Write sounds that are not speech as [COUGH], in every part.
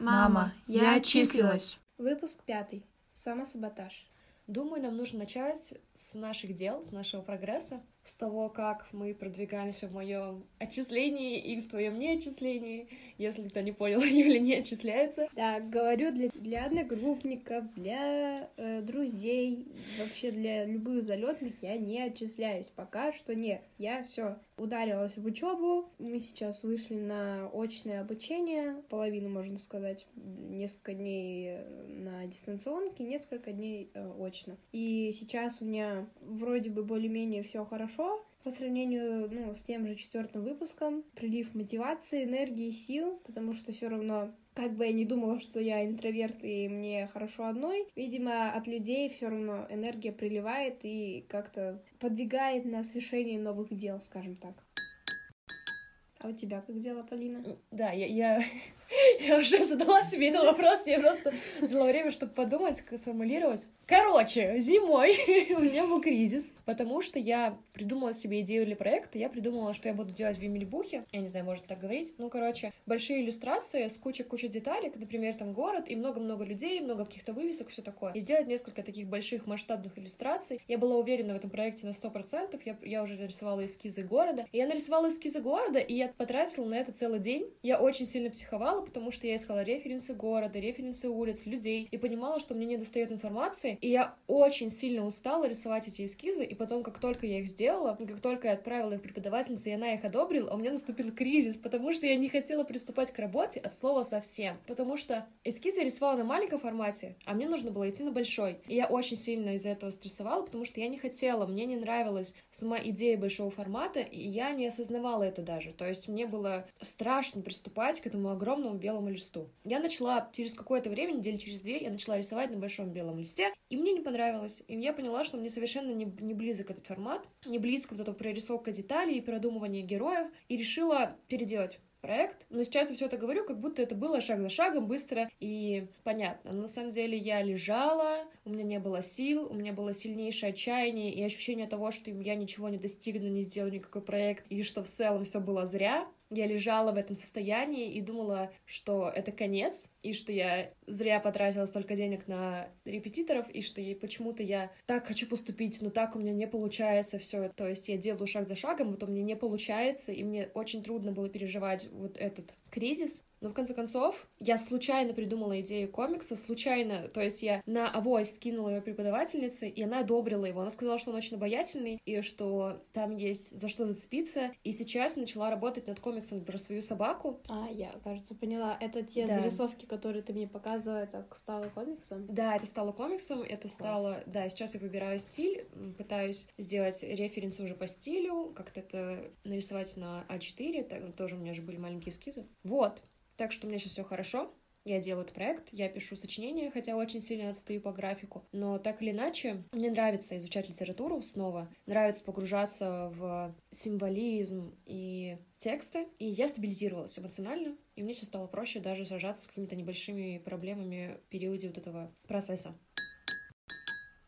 Мама, я отчислилась. Выпуск пятый. Самосаботаж. Думаю, нам нужно начать с наших дел, с нашего прогресса, с того, как мы продвигаемся в моем отчислении и в твоем неотчислении. Если кто не понял, [LAUGHS] Юля не отчисляется. Да, говорю для, для одногруппников, для э, друзей, вообще для любых залетных я не отчисляюсь. Пока что нет. Я все ударилась в учебу. Мы сейчас вышли на очное обучение, половину, можно сказать, несколько дней на дистанционке, несколько дней э, очно. И сейчас у меня вроде бы более-менее все хорошо, по сравнению ну, с тем же четвертым выпуском. Прилив мотивации, энергии, сил, потому что все равно как бы я не думала, что я интроверт и мне хорошо одной, видимо, от людей все равно энергия приливает и как-то подвигает на совершение новых дел, скажем так. А у тебя как дела, Полина? Да, я, я, [LAUGHS] я уже задала себе этот вопрос, я просто взяла время, чтобы подумать, как сформулировать. Короче, зимой [LAUGHS] у меня был кризис, потому что я придумала себе идею для проекта, я придумала, что я буду делать в Емельбухе, я не знаю, можно так говорить, ну, короче, большие иллюстрации с кучей-кучей деталей, например, там город и много-много людей, много каких-то вывесок, все такое. И сделать несколько таких больших масштабных иллюстраций. Я была уверена в этом проекте на 100%, я, я уже нарисовала эскизы города, и я нарисовала эскизы города, и я потратила на это целый день. Я очень сильно психовала, потому что я искала референсы города, референсы улиц, людей, и понимала, что мне не достает информации, и я очень сильно устала рисовать эти эскизы, и потом, как только я их сделала, как только я отправила их преподавательнице, и она их одобрила, у меня наступил кризис, потому что я не хотела приступать к работе от слова совсем. Потому что эскизы рисовала на маленьком формате, а мне нужно было идти на большой. И я очень сильно из-за этого стрессовала, потому что я не хотела, мне не нравилась сама идея большого формата, и я не осознавала это даже. То есть мне было страшно приступать к этому огромному белому листу. Я начала через какое-то время, недели через две, я начала рисовать на большом белом листе, и мне не понравилось. И я поняла, что мне совершенно не, не близок этот формат, не близко вот эта прорисовка деталей и продумывание героев, и решила переделать проект. Но сейчас я все это говорю, как будто это было шаг за шагом, быстро и понятно. Но на самом деле я лежала, у меня не было сил, у меня было сильнейшее отчаяние и ощущение того, что я ничего не достигну, не сделаю никакой проект, и что в целом все было зря. Я лежала в этом состоянии и думала, что это конец, и что я зря потратила столько денег на репетиторов, и что почему-то я так хочу поступить, но так у меня не получается все. То есть я делаю шаг за шагом, вот у меня не получается, и мне очень трудно было переживать вот этот кризис. Но в конце концов, я случайно придумала идею комикса, случайно, то есть я на авось скинула ее преподавательнице, и она одобрила его. Она сказала, что он очень обаятельный, и что там есть за что зацепиться. И сейчас начала работать над комиксом про свою собаку. А, я, кажется, поняла. Это те Да. зарисовки, которые ты мне показывала, это стало комиксом? Да, это стало комиксом, это стало... Да, сейчас я выбираю стиль, пытаюсь сделать референсы уже по стилю, как-то это нарисовать на А4, так, тоже у меня же были маленькие эскизы. Вот. Так что у меня сейчас все хорошо. Я делаю этот проект, я пишу сочинения, хотя очень сильно отстаю по графику. Но так или иначе, мне нравится изучать литературу снова, нравится погружаться в символизм и тексты, и я стабилизировалась эмоционально, и мне сейчас стало проще даже сражаться с какими-то небольшими проблемами в периоде вот этого процесса.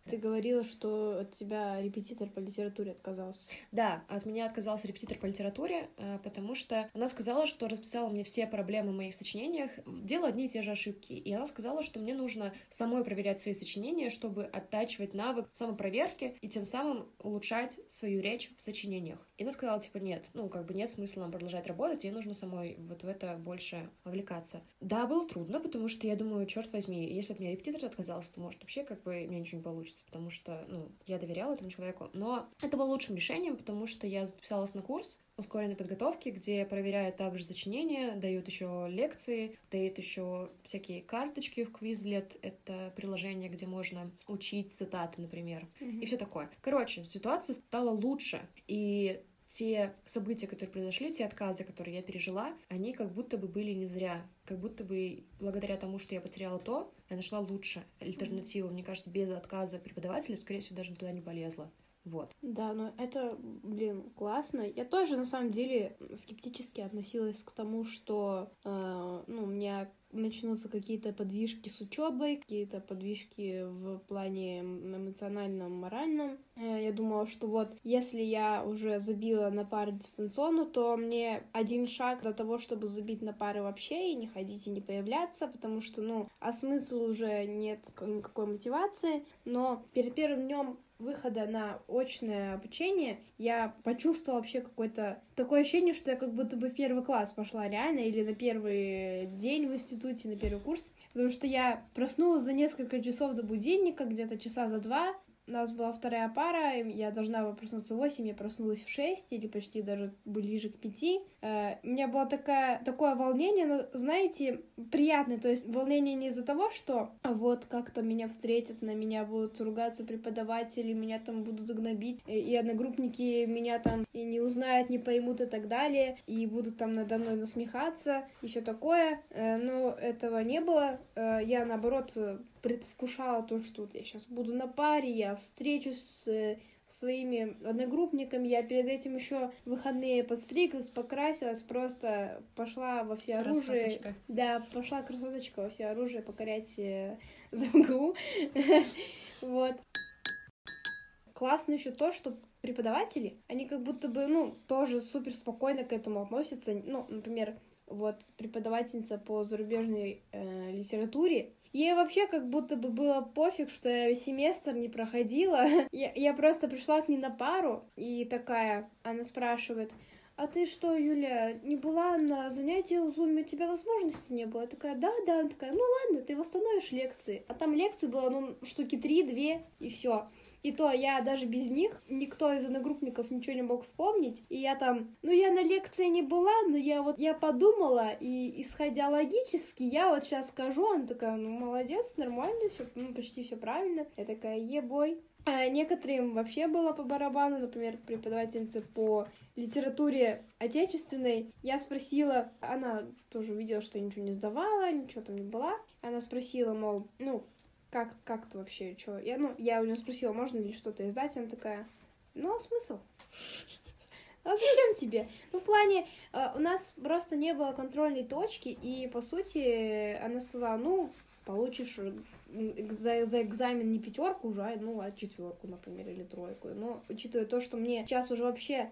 Ты говорила, что от тебя репетитор по литературе отказался. Да, от меня отказался репетитор по литературе, э, потому что она сказала, что расписала мне все проблемы в моих сочинениях, делала одни и те же ошибки. И она сказала, что мне нужно самой проверять свои сочинения, чтобы оттачивать навык самопроверки и тем самым улучшать свою речь в сочинениях. И она сказала, типа, нет, ну, как бы нет смысла нам продолжать работать, ей нужно самой вот в это больше вовлекаться. Да, было трудно, потому что я думаю, черт возьми, если от меня репетитор отказался, то, может, вообще как бы мне ничего не получится, потому что, ну, я доверяла этому человеку. Но это было лучшим решением, потому что я записалась на курс ускоренной подготовки, где проверяют также сочинения, дают еще лекции, дают еще всякие карточки в Quizlet, это приложение, где можно учить цитаты, например, и все такое. Короче, ситуация стала лучше, и те события, которые произошли, те отказы, которые я пережила, они как будто бы были не зря. Как будто бы благодаря тому, что я потеряла то, я нашла лучше альтернативу. Мне кажется, без отказа преподавателя, скорее всего, даже туда не полезла. Вот. Да, но это, блин, классно. Я тоже, на самом деле, скептически относилась к тому, что, э, ну, у меня начнутся какие-то подвижки с учебой, какие-то подвижки в плане эмоциональном, моральном. Э, я думала, что вот если я уже забила на пары дистанционно, то мне один шаг до того, чтобы забить на пары вообще и не ходить и не появляться, потому что, ну, а смысла уже нет никакой мотивации. Но перед первым днем выхода на очное обучение я почувствовала вообще какое-то такое ощущение, что я как будто бы в первый класс пошла реально, или на первый день в институте, на первый курс, потому что я проснулась за несколько часов до будильника, где-то часа за два, у нас была вторая пара, я должна была проснуться в 8, я проснулась в 6 или почти даже ближе к 5. Э, у меня было такое, такое волнение, но, знаете, приятное, то есть волнение не из-за того, что вот как-то меня встретят, на меня будут ругаться преподаватели, меня там будут гнобить, и одногруппники меня там и не узнают, не поймут и так далее, и будут там надо мной насмехаться, и все такое, э, но этого не было. Э, я, наоборот, предвкушала то, что вот я сейчас буду на паре, я встречусь с своими одногруппниками. Я перед этим еще выходные подстриглась, покрасилась, просто пошла во все оружие. Да, пошла красоточка во все оружие покорять э, [LAUGHS] ЗМГУ. [LAUGHS] Вот. Классно еще то, что преподаватели, они как будто бы, ну, тоже супер спокойно к этому относятся. Ну, например, вот преподавательница по зарубежной э, литературе, Ей вообще как будто бы было пофиг, что я семестр не проходила. [LAUGHS] Я, я просто пришла к ней на пару, и такая, она спрашивает, а ты что, Юля, не была на занятии у Zoom, у тебя возможности не было? Я такая, да, да. Она такая, ну ладно, ты восстановишь лекции. А там лекции было, ну, штуки три, две, и все. И то я даже без них, никто из одногруппников ничего не мог вспомнить. И я там, ну я на лекции не была, но я вот, я подумала, и исходя логически, я вот сейчас скажу, она такая, ну молодец, нормально, все, ну почти все правильно. Я такая, ебой. А некоторым вообще было по барабану, например, преподавательница по литературе отечественной. Я спросила, она тоже увидела, что я ничего не сдавала, ничего там не была. Она спросила, мол, ну, как, как то вообще, что? Я, ну, я у нее спросила, можно ли что-то издать, она такая, ну, а смысл? [LAUGHS] А зачем тебе? Ну, в плане, э, у нас просто не было контрольной точки, и, по сути, она сказала, ну, получишь за, за экзамен не пятерку уже, ну, а четверку, например, или тройку. Но, учитывая то, что мне сейчас уже вообще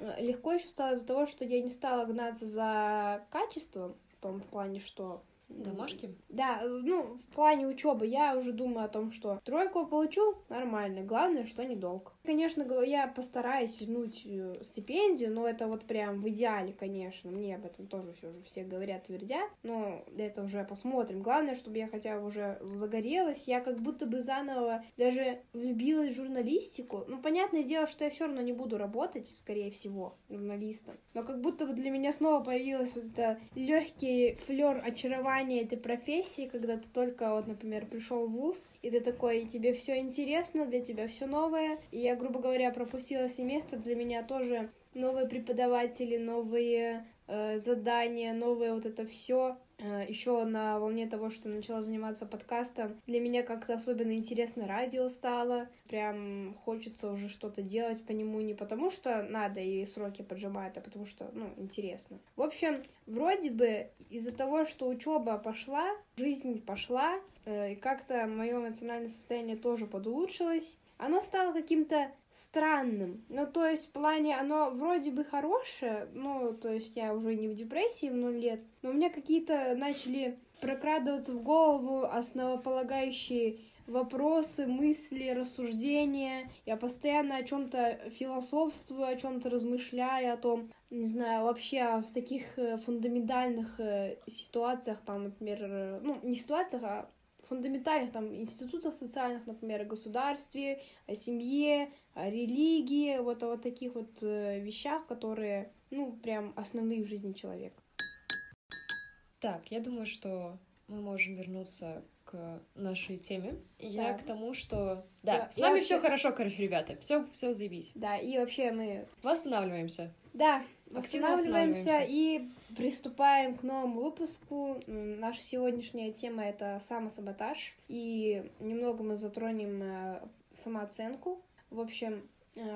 э, легко еще стало из-за того, что я не стала гнаться за качеством, в том плане, что Домашки? Да, ну, в плане учебы я уже думаю о том, что тройку получу, нормально, главное, что не долг. Конечно, я постараюсь вернуть э, стипендию, но это вот прям в идеале, конечно, мне об этом тоже все, все говорят, твердят, но это уже посмотрим. Главное, чтобы я хотя бы уже загорелась, я как будто бы заново даже влюбилась в журналистику. Ну, понятное дело, что я все равно не буду работать, скорее всего, журналистом, но как будто бы для меня снова появилась вот эта легкий флер очарования этой профессии, когда ты только, вот, например, пришел в ВУЗ, и ты такой, и тебе все интересно, для тебя все новое. И я, грубо говоря, пропустила семестр, для меня тоже новые преподаватели, новые э, задания, новое вот это все. Э, Еще на волне того, что начала заниматься подкастом, для меня как-то особенно интересно радио стало. Прям хочется уже что-то делать по нему не потому, что надо и сроки поджимают, а потому что, ну, интересно. В общем, вроде бы из-за того, что учеба пошла, жизнь пошла, э, и как-то мое эмоциональное состояние тоже подулучшилось, оно стало каким-то странным. Ну, то есть, в плане, оно вроде бы хорошее, ну, то есть, я уже не в депрессии в ноль лет, но у меня какие-то начали прокрадываться в голову основополагающие вопросы, мысли, рассуждения. Я постоянно о чем-то философствую, о чем-то размышляю, о том, не знаю, вообще в таких э, фундаментальных э, ситуациях, там, например, э, ну, не ситуациях, а фундаментальных там институтах социальных, например, о государстве, о семье, о религии, вот о вот таких вот э, вещах, которые, ну, прям основные в жизни человека. Так, я думаю, что мы можем вернуться к нашей теме. Я да. к тому, что да, да с нами вообще... все хорошо, короче, ребята, все, все заебись. Да, и вообще мы восстанавливаемся. Да, восстанавливаемся и приступаем к новому выпуску. Наша сегодняшняя тема это самосаботаж. И немного мы затронем э, самооценку. В общем,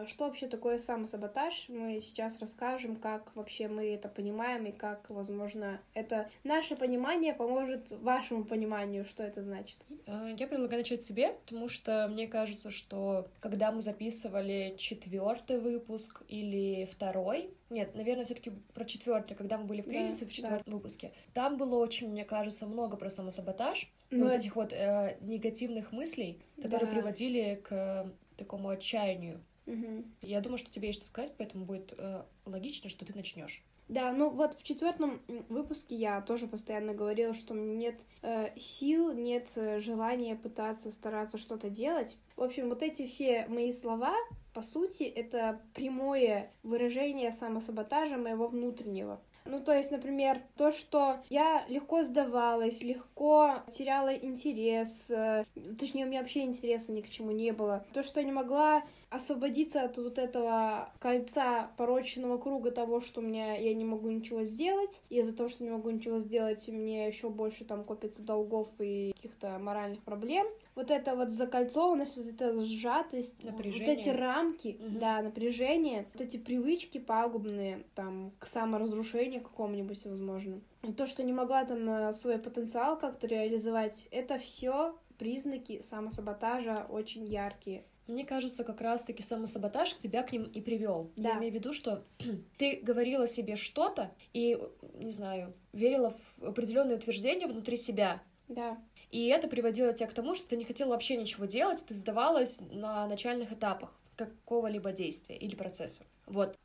что вообще такое самосаботаж? Мы сейчас расскажем, как вообще мы это понимаем и как, возможно, это наше понимание поможет вашему пониманию, что это значит. Э, я предлагаю начать себе, потому что мне кажется, что когда мы записывали четвертый выпуск или второй, нет, наверное, все-таки про четвертый, когда мы были в кризисе да, в четвертом да. выпуске, там было очень, мне кажется, много про самосаботаж, Но... вот этих вот э, негативных мыслей, которые да. приводили к такому отчаянию. Угу. Я думаю, что тебе есть что сказать, поэтому будет э, логично, что ты начнешь. Да, ну вот в четвертом выпуске я тоже постоянно говорила, что у меня нет э, сил, нет э, желания пытаться стараться что-то делать. В общем, вот эти все мои слова, по сути, это прямое выражение самосаботажа моего внутреннего. Ну, то есть, например, то, что я легко сдавалась, легко теряла интерес, э, точнее, у меня вообще интереса ни к чему не было. То, что я не могла освободиться от вот этого кольца порочного круга того, что у меня я не могу ничего сделать, и из-за того, что не могу ничего сделать, мне еще больше там копится долгов и каких-то моральных проблем. Вот это вот закольцованность, вот эта сжатость, напряжение. вот эти рамки, угу. да, напряжение, вот эти привычки пагубные, там, к саморазрушению какому-нибудь, возможно. И то, что не могла там э, свой потенциал как-то реализовать, это все признаки самосаботажа очень яркие. Мне кажется, как раз-таки самосаботаж тебя к ним и привел. Да. Я имею в виду, что [CLEARS THROAT] ты говорила себе что-то и, не знаю, верила в определенные утверждения внутри себя. Да. И это приводило тебя к тому, что ты не хотела вообще ничего делать, ты сдавалась на начальных этапах какого-либо действия или процесса. Вот.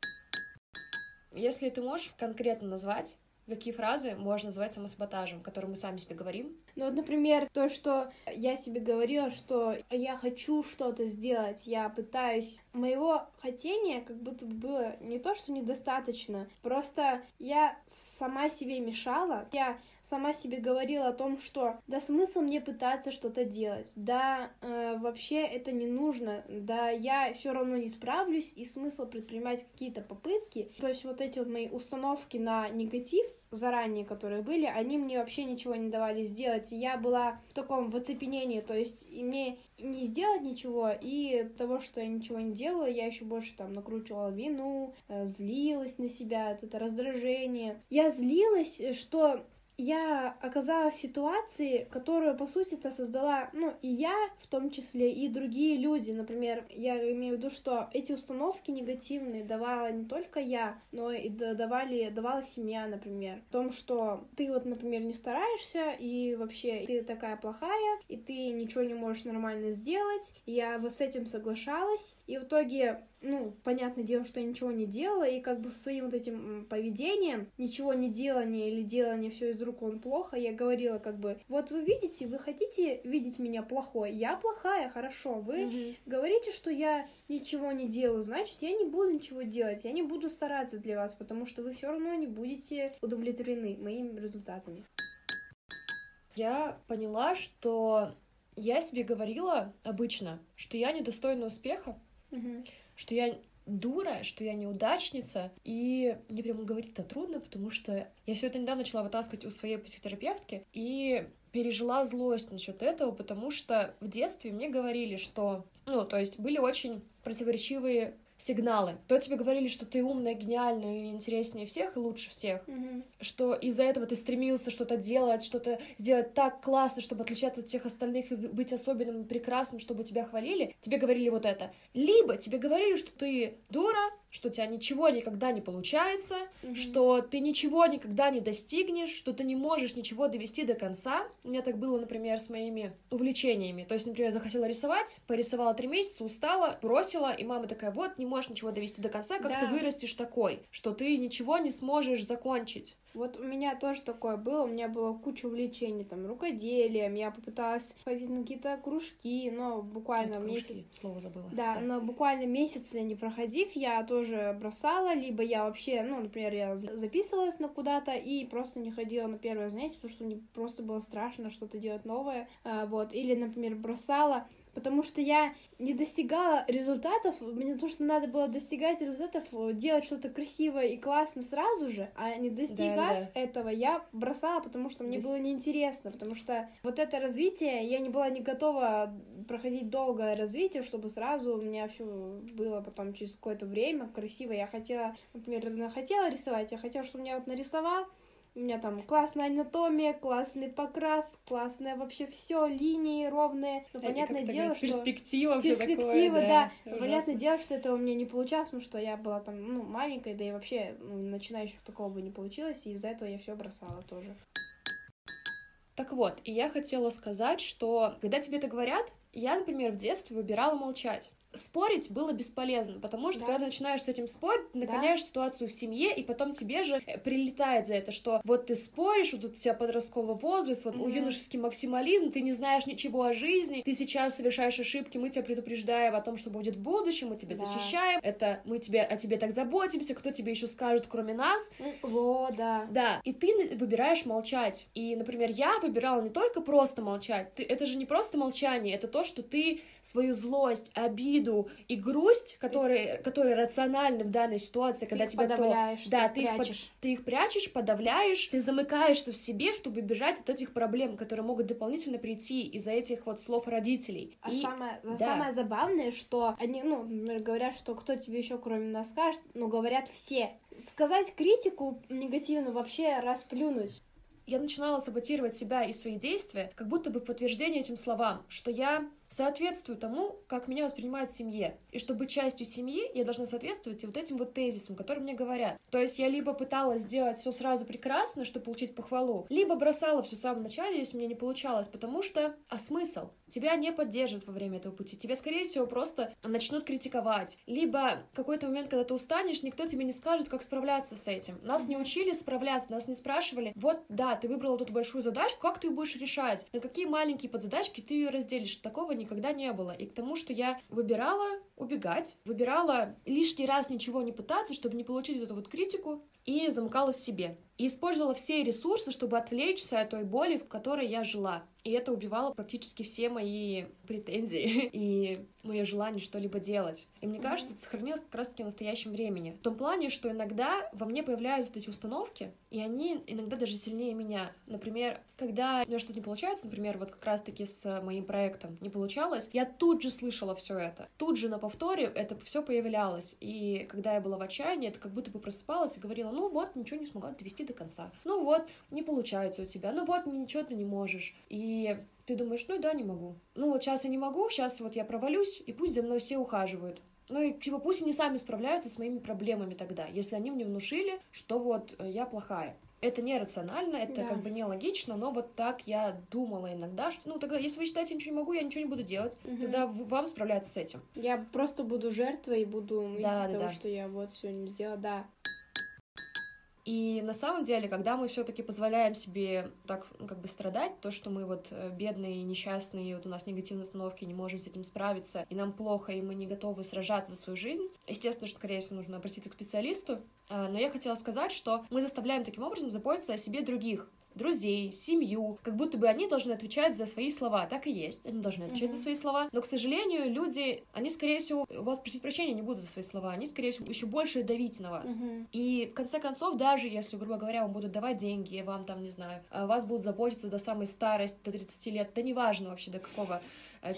Если ты можешь конкретно назвать какие фразы можно назвать самосаботажем, который мы сами себе говорим? Ну вот, например, то, что я себе говорила, что я хочу что-то сделать, я пытаюсь. Моего хотения как будто бы было не то, что недостаточно, просто я сама себе мешала, я сама себе говорила о том, что да смысл мне пытаться что-то делать, да э, вообще это не нужно, да я все равно не справлюсь, и смысл предпринимать какие-то попытки. То есть вот эти вот мои установки на негатив, заранее, которые были, они мне вообще ничего не давали сделать. Я была в таком в оцепенении, то есть и мне не сделать ничего, и того, что я ничего не делаю, я еще больше там накручивала вину, э, злилась на себя, это раздражение. Я злилась, что я оказалась в ситуации, которую, по сути, то создала, ну, и я, в том числе, и другие люди. Например, я имею в виду, что эти установки негативные давала не только я, но и давали, давала семья, например. В том, что ты вот, например, не стараешься, и вообще ты такая плохая, и ты ничего не можешь нормально сделать. Я вот с этим соглашалась, и в итоге ну, понятное дело, что я ничего не делала, и как бы своим вот этим поведением, ничего не делание или делание все из рук он плохо, я говорила как бы, вот вы видите, вы хотите видеть меня плохой, я плохая, хорошо, вы mm-hmm. говорите, что я ничего не делаю, значит, я не буду ничего делать, я не буду стараться для вас, потому что вы все равно не будете удовлетворены моими результатами. Я поняла, что я себе говорила обычно, что я недостойна успеха, mm-hmm что я дура, что я неудачница, и мне прямо говорить это трудно, потому что я все это недавно начала вытаскивать у своей психотерапевтки, и пережила злость насчет этого, потому что в детстве мне говорили, что, ну, то есть были очень противоречивые сигналы. То тебе говорили, что ты умная, гениальная, и интереснее всех, и лучше всех, mm-hmm. что из-за этого ты стремился что-то делать, что-то сделать так классно, чтобы отличаться от всех остальных и быть особенным и прекрасным, чтобы тебя хвалили, тебе говорили вот это. Либо тебе говорили, что ты дура, что у тебя ничего никогда не получается, mm-hmm. что ты ничего никогда не достигнешь, что ты не можешь ничего довести до конца. У меня так было, например, с моими увлечениями. То есть, например, захотела рисовать, порисовала три месяца, устала, бросила, и мама такая, вот, не можешь ничего довести до конца, как да. ты вырастешь такой, что ты ничего не сможешь закончить. Вот у меня тоже такое было, у меня было куча увлечений, там, рукоделием, я попыталась ходить на какие-то кружки, но буквально Это месяц... слово забыла. Да, да, но буквально месяц не проходив, я тоже бросала, либо я вообще, ну, например, я записывалась на куда-то и просто не ходила на первое занятие, потому что мне просто было страшно что-то делать новое, а, вот, или, например, бросала, потому что я не достигала результатов, мне потому что надо было достигать результатов, делать что-то красивое и классно сразу же, а не достигав Да, да. этого, я бросала, потому что мне Дос- было неинтересно, потому что вот это развитие, я не была не готова проходить долгое развитие, чтобы сразу у меня все было потом через какое-то время красиво. Я хотела, например, хотела рисовать, я хотела, чтобы меня вот нарисовал, у меня там классная анатомия, классный покрас, классное вообще все, линии ровные. Но Да, и понятное дело, что перспектива, перспектива, такое, да. ужасно. Понятное дело, что это у меня не получалось, потому что я была там, ну, маленькой, да и вообще ну, начинающих такого бы не получилось, и из-за этого я все бросала тоже. Так вот, и я хотела сказать, что когда тебе это говорят, я, например, в детстве выбирала молчать. Спорить было бесполезно, потому что Да. когда ты начинаешь с этим спорить, ты Да. накаляешь ситуацию в семье, и потом тебе же э, прилетает за это, что вот ты споришь, вот у тебя подростковый возраст, вот у Мгм. юношеский максимализм, ты не знаешь ничего о жизни, ты сейчас совершаешь ошибки, мы тебя предупреждаем о том, что будет в будущем, мы тебя Да. защищаем, это мы тебе, о тебе так заботимся, кто тебе еще скажет, кроме нас, Вот, да. да, и ты выбираешь молчать. И, например, я выбирала не только просто молчать. Ты, это же не просто молчание, это то, что ты свою злость, обиду и грусть, которые, которые рациональны в данной ситуации, когда их тебя то... подавляешь, Да, ты ты их под- прячешь. ты их прячешь, подавляешь, ты замыкаешься в себе, чтобы бежать от этих проблем, которые могут дополнительно прийти из-за этих вот слов родителей. А И- самое, да. самое забавное, что они, ну, говорят, что кто тебе еще кроме нас скажет, ну, говорят все. Сказать критику негативно вообще расплюнуть. я начинала саботировать себя и свои действия, как будто бы подтверждение этим словам, что я соответствую тому, как меня воспринимают в семье, и что быть частью семьи, я должна соответствовать и вот этим вот тезисам, которые мне говорят. То есть я либо пыталась сделать все сразу прекрасно, чтобы получить похвалу, либо бросала все в самом начале, если мне не получалось, потому что, а смысл? Тебя не поддержат во время этого пути, тебя, скорее всего, просто начнут критиковать, либо в какой-то момент, когда ты устанешь, никто тебе не скажет, как справляться с этим. Нас не учили справляться, нас не спрашивали, вот, да, ты выбрала тут большую задачу, как ты ее будешь решать? На какие маленькие подзадачки ты ее разделишь? Такого никогда не было. И к тому, что я выбирала убегать, выбирала лишний раз ничего не пытаться, чтобы не получить вот эту вот критику, и замыкалась в себе. И использовала все ресурсы, чтобы отвлечься от той боли, в которой я жила. И это убивало практически все мои претензии [LAUGHS] и мое желание что-либо делать. И мне кажется, это сохранилось как раз-таки в настоящем времени. В том плане, что иногда во мне появляются эти установки, и они иногда даже сильнее меня. Например, когда у меня что-то не получается, например, вот как раз-таки с моим проектом не получалось, я тут же слышала все это. Тут же на повторе это все появлялось. И когда я была в отчаянии, это как будто бы просыпалась и говорила, ну вот, ничего не смогла довести до конца. Ну вот, не получается у тебя. Ну вот, ничего ты не можешь. И ты думаешь, ну да, не могу. Ну вот сейчас я не могу, сейчас вот я провалюсь, и пусть за мной все ухаживают. Ну и типа пусть они сами справляются с моими проблемами тогда, если они мне внушили, что вот э, я плохая. Это нерационально, это Да. как бы нелогично, но вот так я думала иногда, что, ну тогда, если вы считаете, я ничего не могу, я ничего не буду делать, Мгм. тогда вам справляться с этим. Я просто буду жертвой и буду из-за Да, да, того, да. что я вот все не сделала, да. И на самом деле, когда мы все-таки позволяем себе так ну, как бы страдать, то, что мы вот э, бедные, несчастные, вот у нас негативные установки, не можем с этим справиться, и нам плохо, и мы не готовы сражаться за свою жизнь, естественно, что, скорее всего, нужно обратиться к специалисту. А, Но я хотела сказать, что мы заставляем таким образом заботиться о себе других друзей, семью, как будто бы они должны отвечать за свои слова. Так и есть, они должны отвечать Мгм. за свои слова. Но, к сожалению, люди, они, скорее всего, у вас просить прощения не будут за свои слова, они, скорее всего, еще больше давить на вас. Мгм. И в конце концов, даже если, грубо говоря, вам будут давать деньги, вам там, не знаю, а вас будут заботиться до самой старости, до 30 лет, да неважно вообще до какого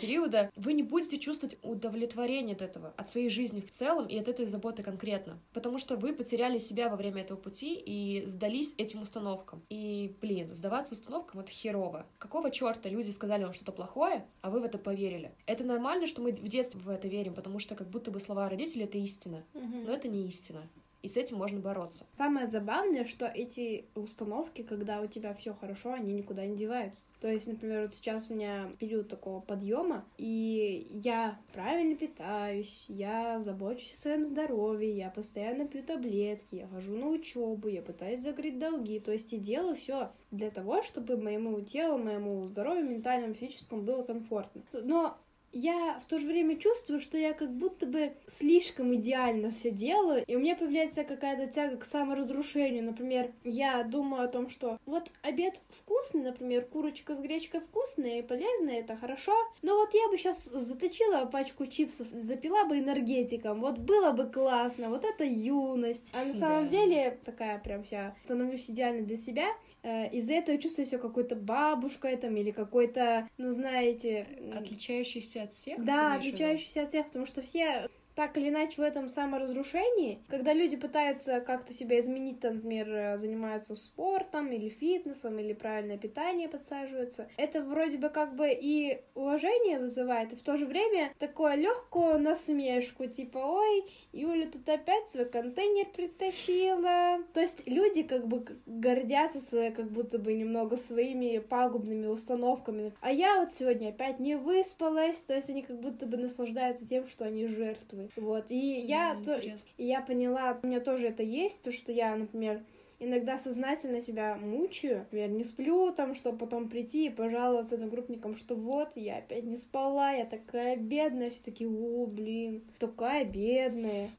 периода, вы не будете чувствовать удовлетворение от этого, от своей жизни в целом и от этой заботы конкретно. Потому что вы потеряли себя во время этого пути и сдались этим установкам. И, блин, сдаваться установкам — это херово. Какого черта люди сказали вам что-то плохое, а вы в это поверили? Это нормально, что мы в детстве в это верим, потому что как будто бы слова родителей — это истина. Но это не истина. И с этим можно бороться. Самое забавное, что эти установки, когда у тебя все хорошо, они никуда не деваются. То есть, например, вот сейчас у меня период такого подъема, и я правильно питаюсь, я забочусь о своем здоровье, я постоянно пью таблетки, я хожу на учебу, я пытаюсь закрыть долги. То есть, я делаю все для того, чтобы моему телу, моему здоровью, ментальному, физическому было комфортно. Но я в то же время чувствую, что я как будто бы слишком идеально все делаю, и у меня появляется какая-то тяга к саморазрушению. Например, я думаю о том, что вот обед вкусный, например, курочка с гречкой вкусная и полезная, это хорошо, но вот я бы сейчас заточила пачку чипсов, запила бы энергетиком, вот было бы классно, вот это юность. А на самом Да. деле такая прям вся становлюсь идеальной для себя, из-за этого чувствую себя какой-то бабушкой там или какой-то, ну знаете... Отличающийся от всех? да, отличающийся от всех, потому что все так или иначе в этом саморазрушении, когда люди пытаются как-то себя изменить, там, например, занимаются спортом или фитнесом, или правильное питание подсаживаются, это вроде бы как бы и уважение вызывает, и в то же время такое легкую насмешку, типа, ой, Юля тут опять свой контейнер притащила. То есть люди как бы гордятся с, как будто бы немного своими пагубными установками. А я вот сегодня опять не выспалась, то есть они как будто бы наслаждаются тем, что они жертвы. Вот. И я, то- и я поняла, у меня тоже это есть, то, что я, например, иногда сознательно себя мучаю, например, не сплю там, чтобы потом прийти и пожаловаться одногруппникам, что вот, я опять не спала, я такая бедная, все такие, о, блин, такая бедная.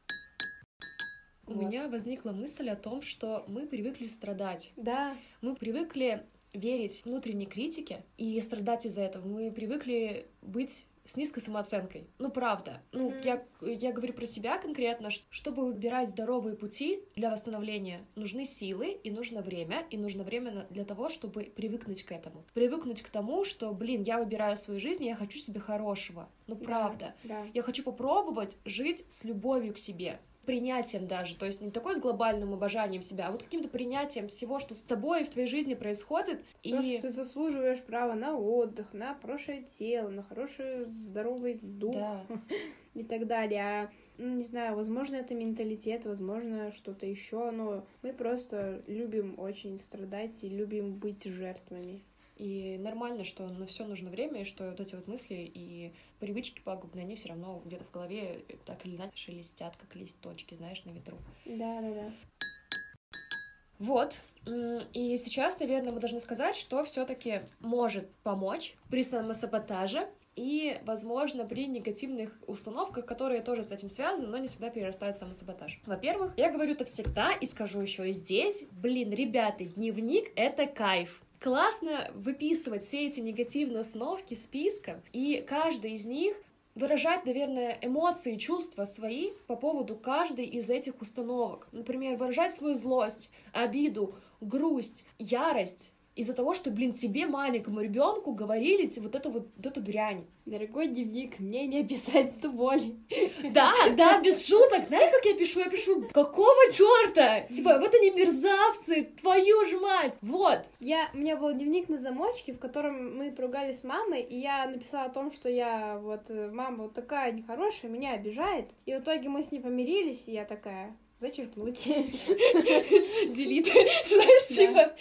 У Вот. меня возникла мысль о том, что мы привыкли страдать. Да, Мы привыкли верить внутренней критике и страдать из-за этого. Мы привыкли быть с низкой самооценкой. Ну, правда. Ну, Мгм. я, я говорю про себя конкретно. Чтобы выбирать здоровые пути для восстановления, нужны силы, и нужно время, и нужно время для того, чтобы привыкнуть к этому. Привыкнуть к тому, что, блин, я выбираю свою жизнь, и я хочу себе хорошего. Ну, Да. правда. да. Я хочу попробовать жить с любовью к себе принятием даже, то есть не такой с глобальным обожанием себя, а вот каким-то принятием всего, что с тобой в твоей жизни происходит, То, и что ты заслуживаешь права на отдых, на хорошее тело, на хороший здоровый дух да, [LAUGHS] и так далее. А, ну, не знаю, возможно, это менталитет, возможно, что-то еще, но мы просто любим очень страдать и любим быть жертвами. И нормально, что на все нужно время, и что вот эти вот мысли и привычки пагубные, они все равно где-то в голове так или иначе шелестят, как листочки, знаешь, на ветру. Да, да, да. Вот. И сейчас, наверное, мы должны сказать, что все-таки может помочь при самосаботаже и, возможно, при негативных установках, которые тоже с этим связаны, но не всегда перерастают в самосаботаж. Во-первых, я говорю это всегда и скажу еще и здесь. Блин, ребята, дневник — это кайф. Классно выписывать все эти негативные установки списком, и каждый из них выражать, наверное, эмоции, чувства свои по поводу каждой из этих установок. Например, выражать свою злость, обиду, грусть, ярость из-за того, что, блин, тебе, маленькому ребенку, говорили вот эту вот, вот эту дрянь. Дорогой дневник, мне не описать эту боль. [LAUGHS] Да, да, без шуток. Знаешь, как я пишу? Я пишу, какого черта? Типа, вот они мерзавцы, твою ж мать. Вот. Я, у меня был дневник на замочке, в котором мы поругались с мамой, и я написала о том, что я вот, э, мама вот такая нехорошая, меня обижает. И в итоге мы с ней помирились, и я такая, зачеркнуть. [LAUGHS] Делит. [LAUGHS] Знаешь, типа,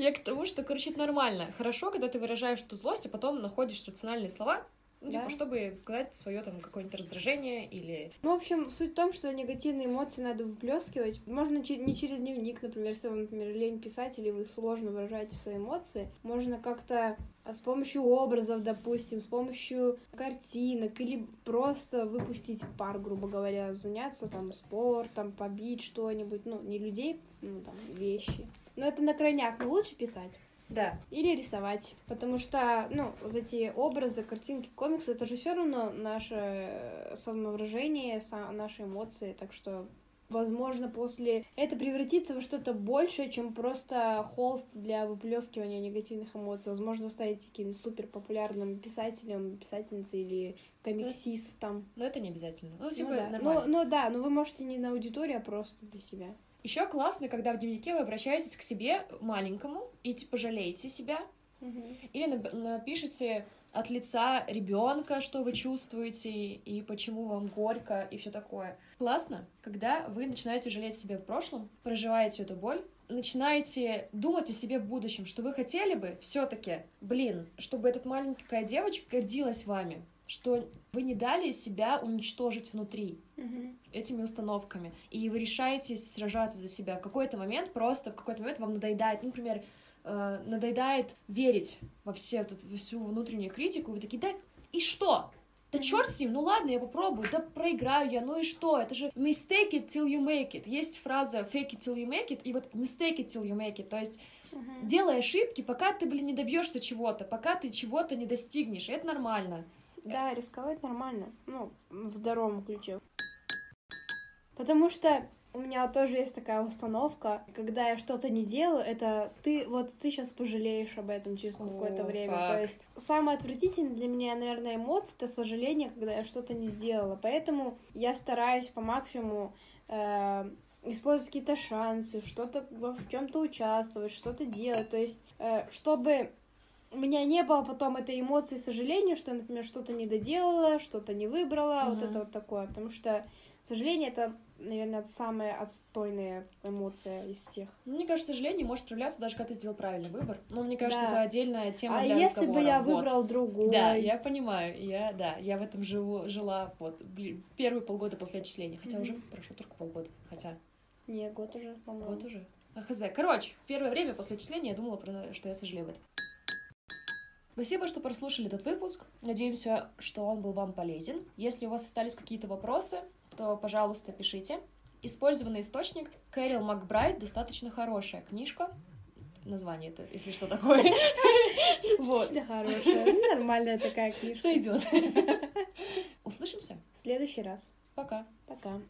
я к тому, что, короче, это нормально. Хорошо, когда ты выражаешь эту злость, а потом находишь рациональные слова, ну, типа, Да. чтобы сказать свое там какое-нибудь раздражение или... Ну, в общем, суть в том, что негативные эмоции надо выплескивать. Можно не через дневник, например, если вам, например, лень писать, или вы сложно выражаете свои эмоции, можно как-то а, с помощью образов, допустим, с помощью картинок, или просто выпустить пар, грубо говоря, заняться там спортом, побить что-нибудь, ну, не людей, ну, там, вещи. Но это на крайняк, но лучше писать. Да. Или рисовать. Потому что, ну, вот эти образы, картинки, комиксы, это же все равно наше самовыражение, са- наши эмоции. Так что, возможно, после это превратится во что-то большее, чем просто холст для выплескивания негативных эмоций. Возможно, вы станете каким-нибудь супер популярным писателем, писательницей или комиксистом. Но это не обязательно. Ну, Ну, типа, да. нормально. Ну, ну да, но вы можете не на аудиторию, а просто для себя. Еще классно, когда в дневнике вы обращаетесь к себе маленькому и типа жалеете себя, Мгм. или нап- напишите от лица ребенка, что вы чувствуете и почему вам горько и все такое. Классно, когда вы начинаете жалеть себя в прошлом, проживаете эту боль, начинаете думать о себе в будущем, что вы хотели бы все-таки, блин, чтобы эта маленькая девочка гордилась вами, что вы не дали себя уничтожить внутри Этими установками, и вы решаетесь сражаться за себя. В какой-то момент просто, в какой-то момент вам надоедает, ну, например, э, надоедает верить во, все, вот эту- всю внутреннюю критику, и вы такие, да и что? Да черт с ним, ну ладно, я попробую, да проиграю я, ну и что? Это же mistake it till you make it. Есть фраза fake it till you make it, и вот mistake it till you make it. То есть Мгм. делай ошибки, пока ты, блин, не добьешься чего-то, пока ты чего-то не достигнешь. Это нормально. Да, рисковать нормально. Ну, в здоровом ключе. Потому что у меня тоже есть такая установка, когда я что-то не делаю, это ты, вот ты сейчас пожалеешь об этом через какое-то время. факт. То есть самое отвратительное для меня, наверное, эмоция это сожаление, когда я что-то не сделала. Поэтому я стараюсь по максимуму э, использовать какие-то шансы, что-то в чем-то участвовать, что-то делать. То есть, э, чтобы у меня не было потом этой эмоции сожаления, что я, например, что-то не доделала, что-то не выбрала, вот Мгм. это вот такое. Потому что сожаление это, наверное, самая отстойная эмоция из всех. Ну, Мне кажется, сожаление может проявляться даже когда ты сделал правильный выбор. Но мне кажется, Да. это отдельная тема а для если бы разговора. я Вот. выбрал другой? Да, я понимаю, я, да, я в этом живу, жила вот первые полгода после отчисления, хотя Мгм. уже прошло только полгода, хотя Не, год уже, по-моему. год уже. А хз. Короче, первое время после отчисления я думала, что я сожалею об этом. Спасибо, что прослушали этот выпуск. Надеемся, что он был вам полезен. Если у вас остались какие-то вопросы, то, пожалуйста, пишите. Использованный источник Кэрил Макбрайт достаточно хорошая книжка. Название это, если что такое. [LAUGHS] Достаточно хорошая. Ну, Нормальная такая книжка. Сойдет. [LAUGHS] Услышимся. В следующий раз. Пока. Пока.